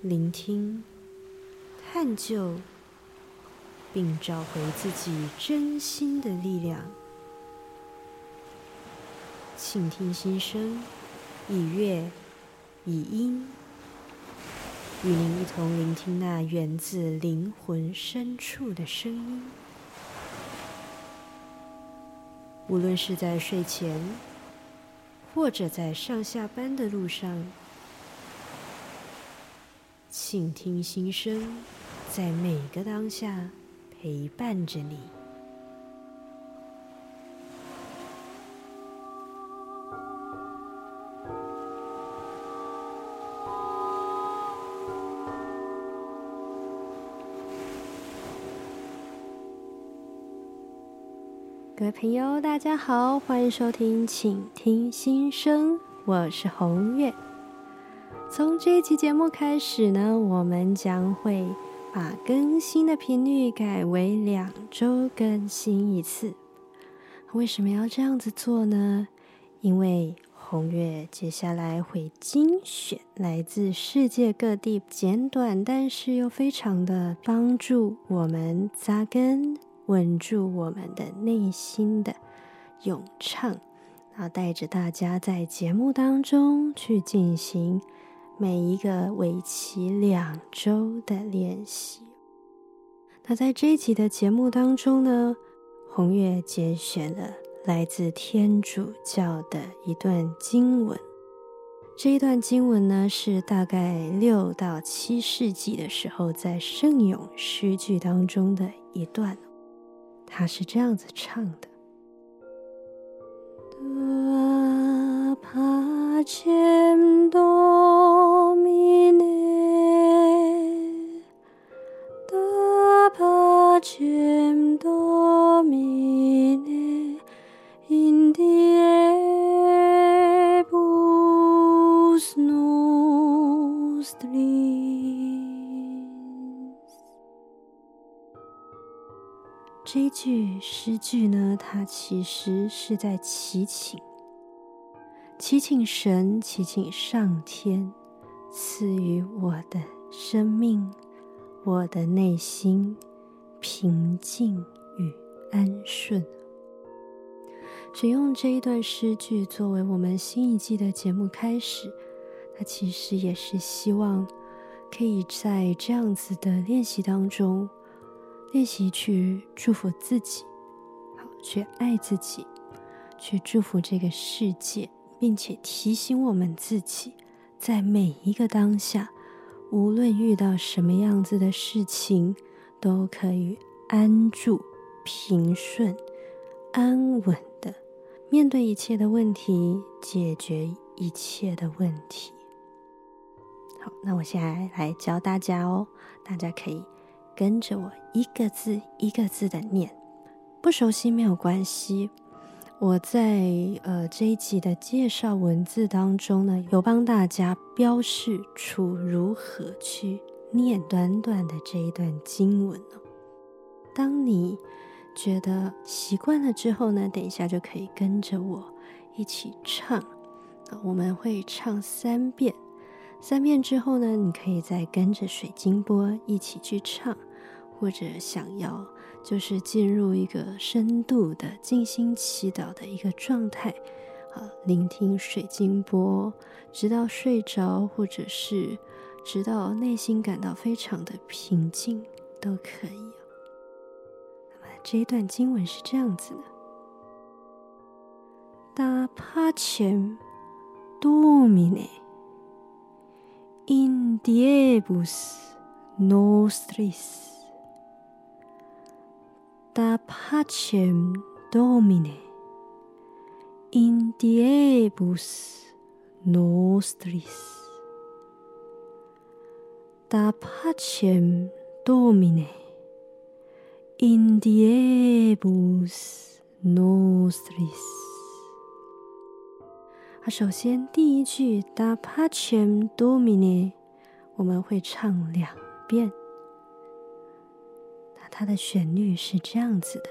聆听、探究，并找回自己真心的力量。倾听心声，以乐，以音，与您一同聆听那源自灵魂深处的声音。无论是在睡前，或者在上下班的路上，倾听心声，在每个当下陪伴着你。各位朋友，大家好，欢迎收听《请听心声》，我是红月。从这一期节目开始呢，我们将会把更新的频率改为两周更新一次。为什么要这样子做呢？因为红月接下来会精选来自世界各地简短，但是又非常的帮助我们扎根。稳住我们的内心的咏唱，然后带着大家在节目当中去进行每一个为期两周的练习。那在这一集的节目当中呢，红月节选了来自天主教的一段经文。这一段经文呢，是大概六到七世纪的时候在圣咏诗句当中的一段。他是这样子唱的。去。这一句诗句呢，它其实是在祈请，祈请神，祈请上天赐予我的生命、我的内心平静与安顺。所以用这一段诗句作为我们新一季的节目开始，它其实也是希望可以在这样子的练习当中。练习去祝福自己，好去爱自己，去祝福这个世界，并且提醒我们自己，在每一个当下，无论遇到什么样子的事情，都可以安住、平顺、安稳的面对一切的问题，解决一切的问题。好，那我现在来教大家哦，大家可以。跟着我一个字一个字的念，不熟悉没有关系。我在呃这一集的介绍文字当中呢，有帮大家标示出如何去念短短的这一段经文哦。当你觉得习惯了之后呢，等一下就可以跟着我一起唱。我们会唱三遍，三遍之后呢，你可以再跟着水晶波一起去唱。或者想要就是进入一个深度的静心祈祷的一个状态，啊，聆听水晶波，直到睡着，或者是直到内心感到非常的平静都可以。那么这一段经文是这样子的：Da pacem Domine in diebus nostris。Da pacem Domine in diebus nostris. Da pacem Domine in diebus nostris. 啊，首先第一句 Da pacem Domine，我们会唱两遍。它的旋律是这样子的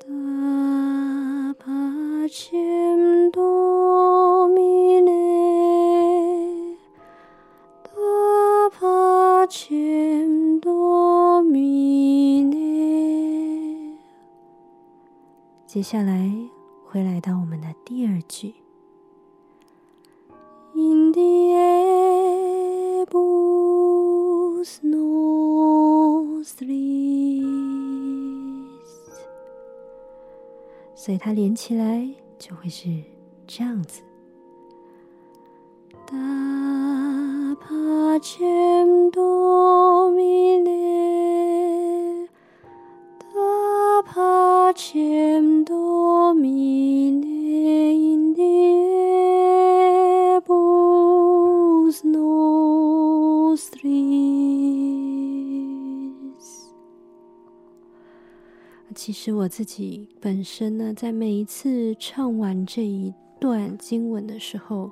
：Do aa。接下来会来到我们的第二句。所以它连起来就会是这样子。大帕千多。其实我自己本身呢，在每一次唱完这一段经文的时候，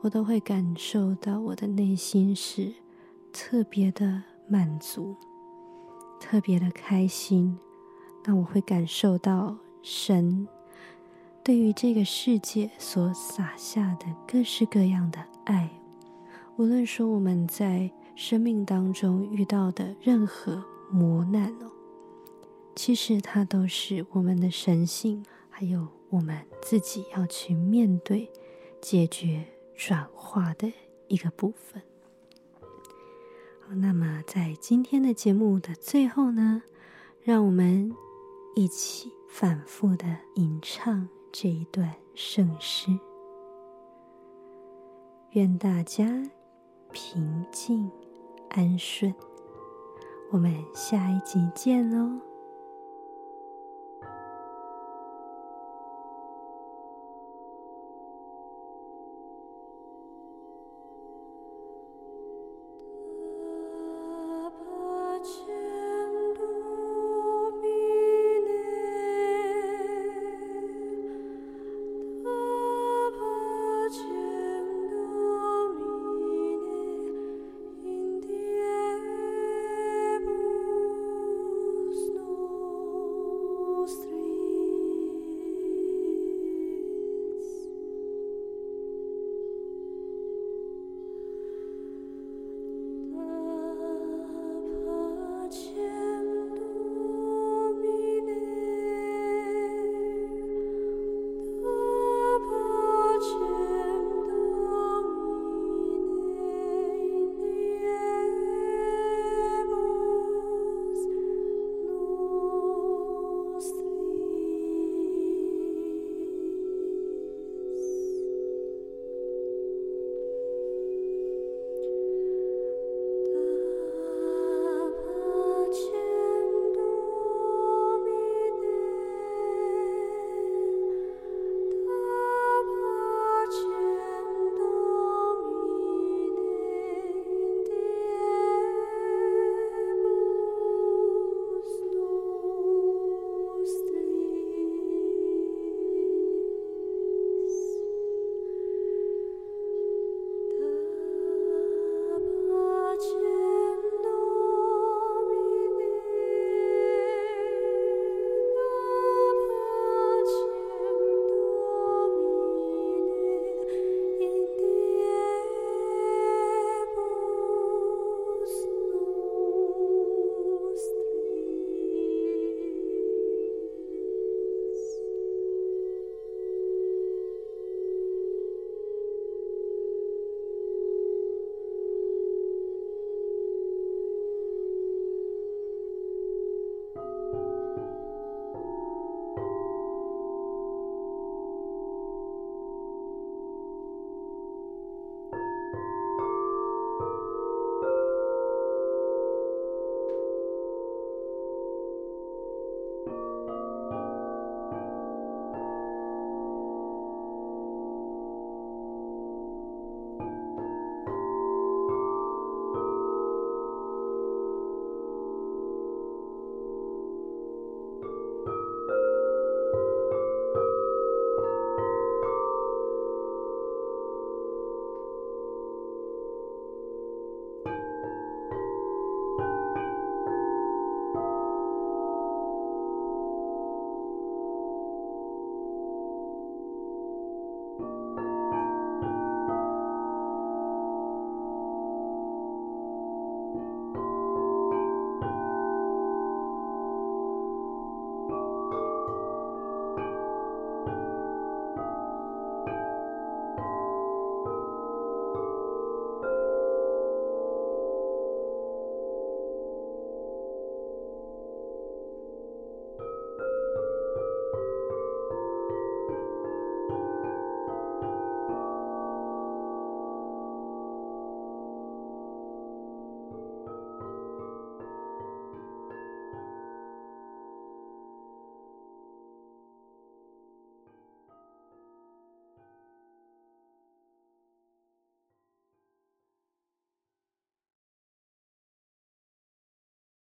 我都会感受到我的内心是特别的满足，特别的开心。那我会感受到神对于这个世界所洒下的各式各样的爱。无论说我们在生命当中遇到的任何磨难哦，其实它都是我们的神性，还有我们自己要去面对、解决。转化的一个部分。好，那么在今天的节目的最后呢，让我们一起反复的吟唱这一段圣诗。愿大家平静安顺。我们下一集见喽。